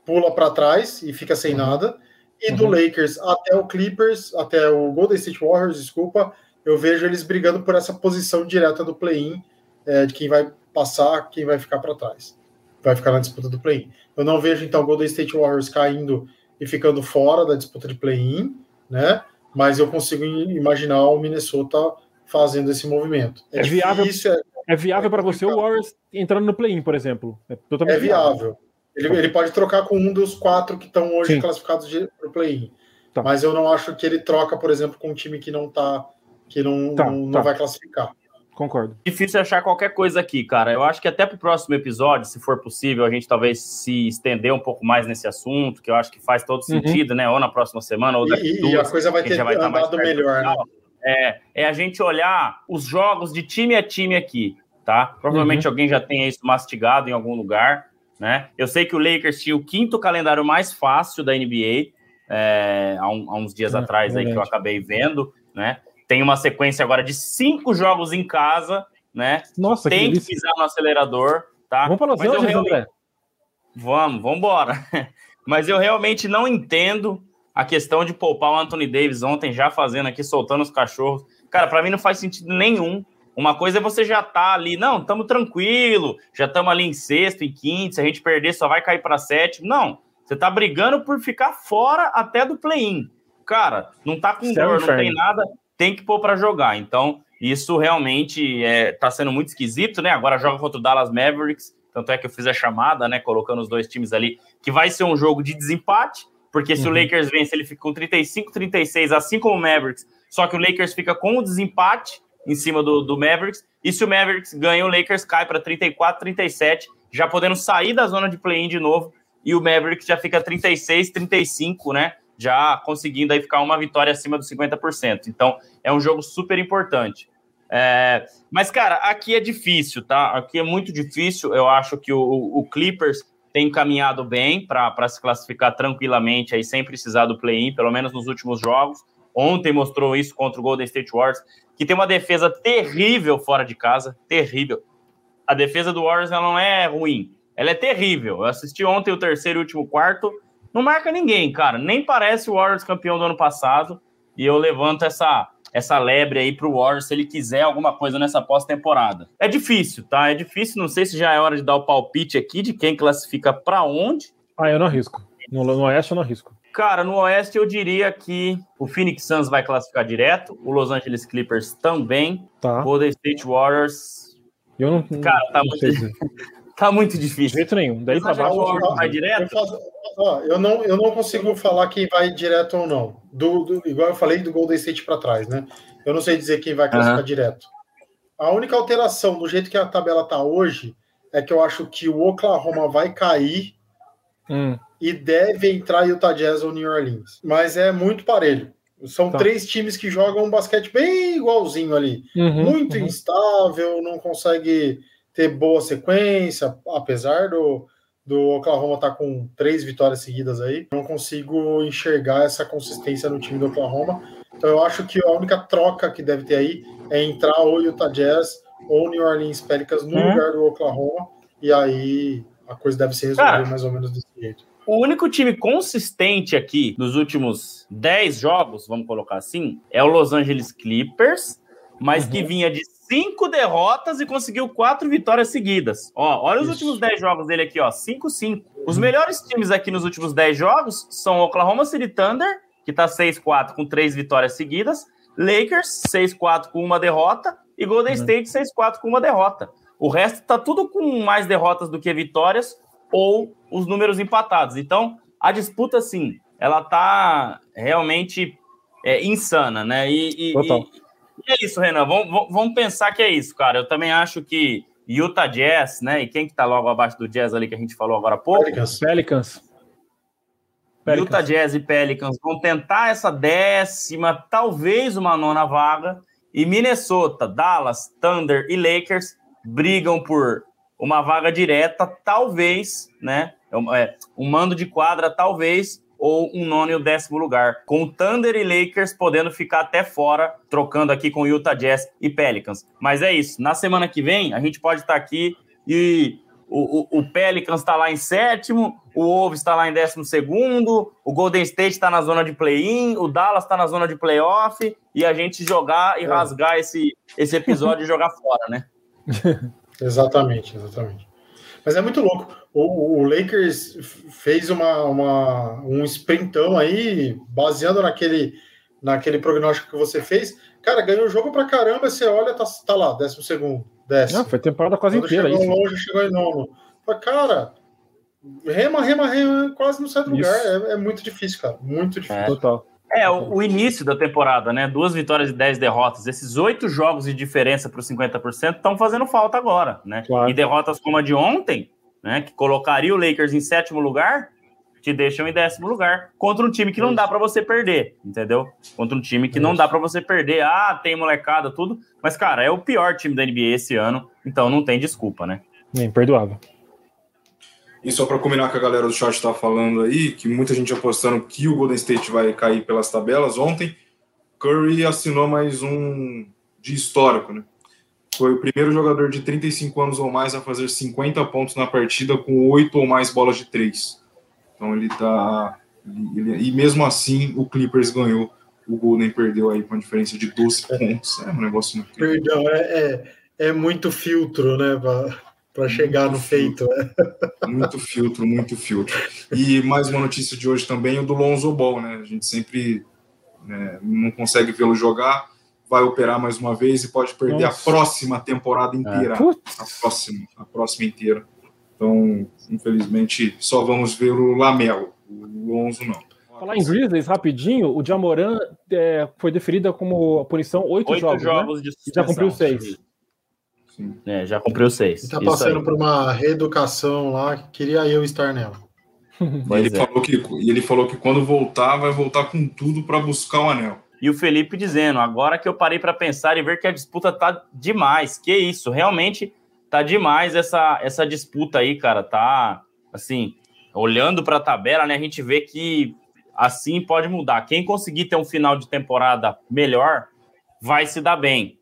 pula para trás e fica sem uhum. nada. E uhum. do Lakers até o Clippers, até o Golden State Warriors, desculpa, eu vejo eles brigando por essa posição direta do play-in, é, de quem vai passar, quem vai ficar para trás. Vai ficar na disputa do play-in. Eu não vejo, então, o Golden State Warriors caindo e ficando fora da disputa de play-in, né? Mas eu consigo imaginar o Minnesota fazendo esse movimento. É, é viável, é, é viável para você o Warriors entrando no play-in, por exemplo. É, é viável. Ele, ele, pode trocar com um dos quatro que estão hoje Sim. classificados para o play-in. Tá. Mas eu não acho que ele troca, por exemplo, com um time que não tá, que não, tá, não, tá. vai classificar. Concordo. Difícil achar qualquer coisa aqui, cara. Eu acho que até para o próximo episódio, se for possível, a gente talvez se estender um pouco mais nesse assunto, que eu acho que faz todo uhum. sentido, uhum. né? Ou na próxima semana, ou daqui e, duas. E a coisa vai ter vai andado melhor, né? é, é a gente olhar os jogos de time a time aqui, tá? Provavelmente uhum. alguém já tenha isso mastigado em algum lugar, né? Eu sei que o Lakers tinha o quinto calendário mais fácil da NBA é, há, um, há, uns dias é, atrás aí que eu acabei vendo, né? Tem uma sequência agora de cinco jogos em casa, né? Nossa, Tem que, que pisar no acelerador, tá? Vamos para Los Angeles, realmente... André. Vamos, vamos embora. Mas eu realmente não entendo a questão de poupar o Anthony Davis ontem, já fazendo aqui, soltando os cachorros. Cara, para mim não faz sentido nenhum. Uma coisa é você já tá ali, não, estamos tranquilo, já estamos ali em sexto, em quinto, se a gente perder só vai cair para sétimo. Não, você tá brigando por ficar fora até do play-in. Cara, não tá com dor, não tem nada, tem que pôr para jogar. Então, isso realmente é, tá sendo muito esquisito, né? Agora joga contra o Dallas Mavericks, tanto é que eu fiz a chamada, né, colocando os dois times ali, que vai ser um jogo de desempate, porque se uhum. o Lakers vence, ele fica com 35, 36, assim como o Mavericks. Só que o Lakers fica com o desempate em cima do, do Mavericks. E se o Mavericks ganha, o Lakers cai para 34, 37, já podendo sair da zona de play-in de novo. E o Mavericks já fica 36, 35, né? Já conseguindo aí ficar uma vitória acima dos 50%. Então, é um jogo super importante. É, mas, cara, aqui é difícil, tá? Aqui é muito difícil. Eu acho que o, o Clippers tem caminhado bem para se classificar tranquilamente aí, sem precisar do play-in, pelo menos nos últimos jogos. Ontem mostrou isso contra o Golden State Warriors, que tem uma defesa terrível fora de casa, terrível. A defesa do Warriors ela não é ruim, ela é terrível. Eu assisti ontem o terceiro e último quarto, não marca ninguém, cara. Nem parece o Warriors campeão do ano passado. E eu levanto essa essa lebre aí para o Warriors se ele quiser alguma coisa nessa pós-temporada. É difícil, tá? É difícil. Não sei se já é hora de dar o palpite aqui de quem classifica para onde. Ah, eu não arrisco. No, no Oeste eu não arrisco. Cara, no Oeste eu diria que o Phoenix Suns vai classificar direto, o Los Angeles Clippers também, tá. Golden State Warriors. Eu não. Cara, tá, não muito, Tá muito difícil. De jeito nenhum. Daí pra baixo, eu, vai direto? Eu, faço, ó, eu, não, eu não consigo falar quem vai direto ou não. Do, do igual eu falei do Golden State para trás, né? Eu não sei dizer quem vai classificar uhum. direto. A única alteração do jeito que a tabela tá hoje é que eu acho que o Oklahoma vai cair hum. e deve entrar Utah Jazz ou New Orleans. Mas é muito parelho. São tá. três times que jogam um basquete bem igualzinho ali. Uhum, muito uhum. instável, não consegue ter boa sequência, apesar do, do Oklahoma estar tá com três vitórias seguidas aí. Não consigo enxergar essa consistência no time do Oklahoma. Então eu acho que a única troca que deve ter aí é entrar ou Utah Jazz ou New Orleans Pelicans no uhum. lugar do Oklahoma. E aí a coisa deve ser resolvida Cara, mais ou menos desse jeito. O único time consistente aqui nos últimos 10 jogos, vamos colocar assim, é o Los Angeles Clippers, mas uhum. que vinha de cinco derrotas e conseguiu quatro vitórias seguidas. Ó, olha os Isso. últimos 10 jogos dele aqui, ó, 5-5. Os melhores times aqui nos últimos 10 jogos são Oklahoma City Thunder, que tá 6-4 com três vitórias seguidas, Lakers 6-4 com uma derrota e Golden uhum. State 6-4 com uma derrota. O resto tá tudo com mais derrotas do que vitórias ou os números empatados. Então, a disputa, sim, ela tá realmente é, insana, né? E, e, e, e, é isso, Renan. Vamos, vamos pensar que é isso, cara. Eu também acho que Utah Jazz, né? E quem que tá logo abaixo do Jazz ali que a gente falou agora há pouco? Pelicans. Pelicans. Pelicans. Utah Jazz e Pelicans vão tentar essa décima, talvez uma nona vaga. E Minnesota, Dallas, Thunder e Lakers brigam por uma vaga direta, talvez, né? É, é, um mando de quadra, talvez, ou um nono e o décimo lugar, com Thunder e Lakers podendo ficar até fora, trocando aqui com Utah Jazz e Pelicans. Mas é isso. Na semana que vem, a gente pode estar aqui e o, o, o Pelicans está lá em sétimo, o Wolves está lá em décimo segundo, o Golden State está na zona de play-in, o Dallas está na zona de playoff, e a gente jogar e é. rasgar esse, esse episódio e jogar fora, né? Exatamente, exatamente. Mas é muito louco. O, o Lakers fez uma, uma, um sprintão aí, baseando naquele, naquele prognóstico que você fez. Cara, ganhou o jogo pra caramba, você olha, tá, tá lá, décimo segundo, décimo. Não, foi temporada quase Quando inteira. Chegou isso. longe, chegou em nono. Mas, cara, rema, rema, rema, quase não sai do lugar. É, é, muito difícil, cara. Muito difícil. É. Total. É, o, o, início da temporada, né? Duas vitórias e dez derrotas. Esses oito jogos de diferença para os 50% estão fazendo falta agora, né? Claro. E derrotas como a de ontem, né? Que colocaria o Lakers em sétimo lugar, te deixam em décimo lugar contra um time que não dá para você perder, entendeu? Contra um time que não dá para você perder. Ah, tem molecada, tudo. Mas, cara, é o pior time da NBA esse ano, então não tem desculpa, né? É imperdoável. E só para combinar que a galera do chat está falando aí, que muita gente apostando que o Golden State vai cair pelas tabelas, ontem Curry assinou mais um de histórico, né? Foi o primeiro jogador de 35 anos ou mais a fazer 50 pontos na partida com oito ou mais bolas de três. Então ele tá. Ele, e mesmo assim, o Clippers ganhou. O Golden perdeu aí com a diferença de 12 pontos. É um negócio muito. Perdão, é, é, é muito filtro, né? Para chegar no feito. Né? Muito filtro, muito filtro. E mais uma notícia de hoje também, o do Lonzo Ball, né? A gente sempre né, não consegue vê-lo jogar, vai operar mais uma vez e pode perder Nossa. a próxima temporada inteira. É. A próxima, a próxima inteira. Então, infelizmente, só vamos ver o Lamelo, o Lonzo não. Falar em Grizzlies, rapidinho, o Jamoran é, foi deferida como punição oito jogos, jogos né? já cumpriu seis. É, já cumpriu seis. Está passando por uma reeducação lá, queria eu estar nela. ele, é. falou que, ele falou que quando voltar, vai voltar com tudo para buscar o anel. E o Felipe dizendo, agora que eu parei para pensar e ver que a disputa tá demais. Que isso, realmente tá demais essa, essa disputa aí, cara. Tá, assim, olhando para a tabela, né, a gente vê que assim pode mudar. Quem conseguir ter um final de temporada melhor vai se dar bem.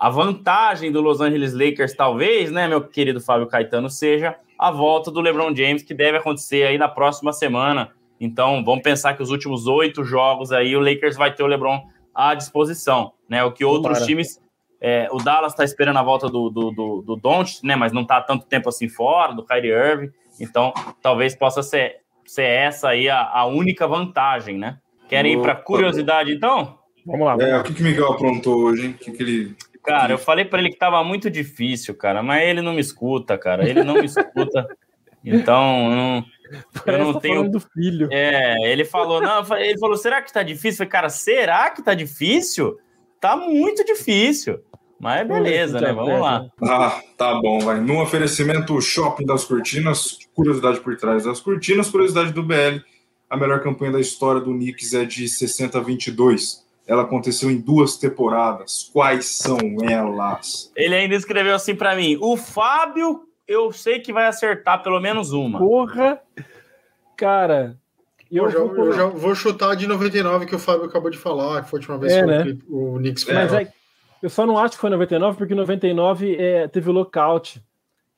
A vantagem do Los Angeles Lakers, talvez, né, meu querido Fábio Caetano, seja a volta do LeBron James, que deve acontecer aí na próxima semana. Então, vamos pensar que os últimos oito jogos aí, o Lakers vai ter o LeBron à disposição, né? O que outros Tomara. times. É, o Dallas está esperando a volta do, do, do, do Don't, né? Mas não está tanto tempo assim fora, do Kyrie Irving. Então, talvez possa ser, ser essa aí a, a única vantagem, né? Querem ir para curiosidade, então? Vamos lá. É, o que, que o Miguel aprontou hoje, hein? O que, que ele Cara, eu falei para ele que tava muito difícil, cara, mas ele não me escuta, cara. Ele não me escuta. Então, não, eu não tá tenho. Do filho. É, ele falou, não, ele falou, será que tá difícil? Eu falei, cara, será que tá difícil? Tá muito difícil. Mas beleza, né? Vamos lá. Ah, tá bom, vai. No oferecimento Shopping das Cortinas, curiosidade por trás das cortinas, curiosidade do BL. A melhor campanha da história do Knicks é de 60 a 22. Ela aconteceu em duas temporadas. Quais são elas? Ele ainda escreveu assim para mim: o Fábio, eu sei que vai acertar pelo menos uma. Porra! Cara, eu, eu, já, vou... eu, já, vou chutar de 99 que o Fábio acabou de falar, que foi a última vez é, que né? o Knicks foi. Mas é, eu só não acho que foi 99, porque 99 é, teve lockout.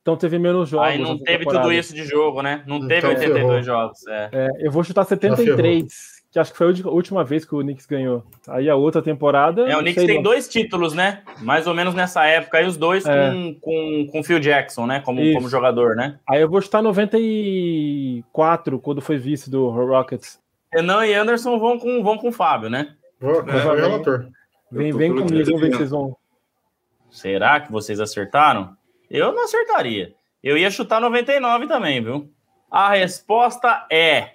Então teve menos jogos. Aí não teve temporada. tudo isso de jogo, né? Não então, teve 82 ferrou. jogos. É. É, eu vou chutar 73, que acho que foi a última vez que o Knicks ganhou. Aí a outra temporada. É, o Knicks tem não. dois títulos, né? Mais ou menos nessa época. Aí os dois é. com, com, com Phil Jackson, né? Como, como jogador, né? Aí eu vou chutar 94, quando foi vice do Rockets. Renan e Anderson vão com, vão com o Fábio, né? É. Vem, vem comigo, vamos ver se vocês vão. Será que vocês acertaram? Eu não acertaria. Eu ia chutar 99 também, viu? A resposta é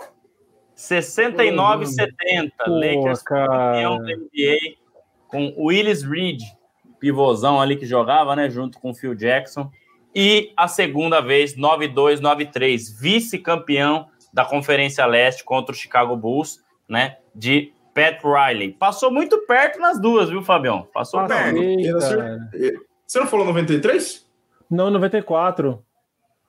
69-70. Lakers campeão da NBA com Willis Reed, pivôzão ali que jogava, né, junto com Phil Jackson. E a segunda vez, 9-2-9-3, vice-campeão da Conferência Leste contra o Chicago Bulls, né, de Pat Riley. Passou muito perto nas duas, viu, Fabião? Passou Passei, perto. Você não falou 93? Não, 94.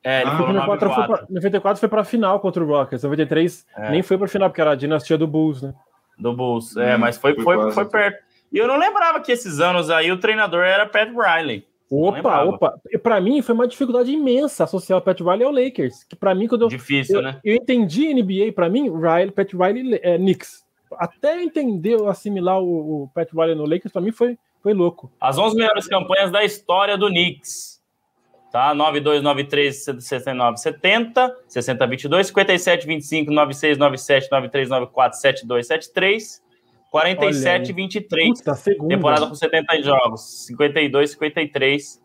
É, ele ah, falou 94, foi pra, 94 foi pra final contra o Rockets. 93 é. nem foi pra final, porque era a dinastia do Bulls, né? Do Bulls, é, hum, mas foi, foi, foi, foi perto. E eu não lembrava que esses anos aí o treinador era Pat Riley. Opa, opa. Para mim foi uma dificuldade imensa associar o Pat Riley ao Lakers. Que para mim quando eu, difícil, eu, né? Eu entendi NBA para mim, Riley, Pat Riley, é, Knicks até entender, assimilar o, o Pat Riley no Lakers, para mim foi, foi louco. As 11 melhores campanhas da história do Knicks. Tá? 92, 93, 69, 70, 60, 22, 57, 25, 96, 97, 93, 94, 72, 73, 47, 23. Puta, temporada com 70 jogos. 52, 53.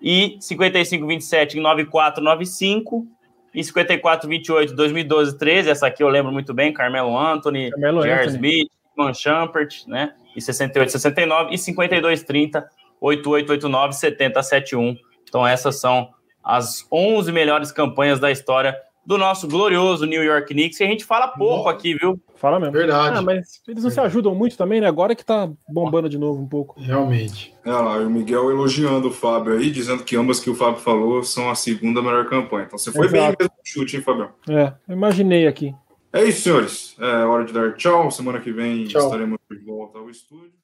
E 55, 27 em 94, 95 e 54, 28, 2012, 13, essa aqui eu lembro muito bem, Carmelo Anthony, J.R. Smith, Man Champert, né? E 68, 69 e 52, 30, 88, 89, 70, 71. Então essas são as 11 melhores campanhas da história do nosso glorioso New York Knicks, e a gente fala pouco aqui, viu? Fala mesmo. Verdade. Ah, mas eles não se ajudam muito também, né? Agora que tá bombando de novo um pouco. Realmente. É lá, e o Miguel elogiando o Fábio aí, dizendo que ambas que o Fábio falou são a segunda melhor campanha. Então você foi Exato. bem mesmo no chute, hein, Fábio? É, imaginei aqui. É isso, senhores. É hora de dar tchau. Semana que vem tchau. estaremos de volta ao estúdio.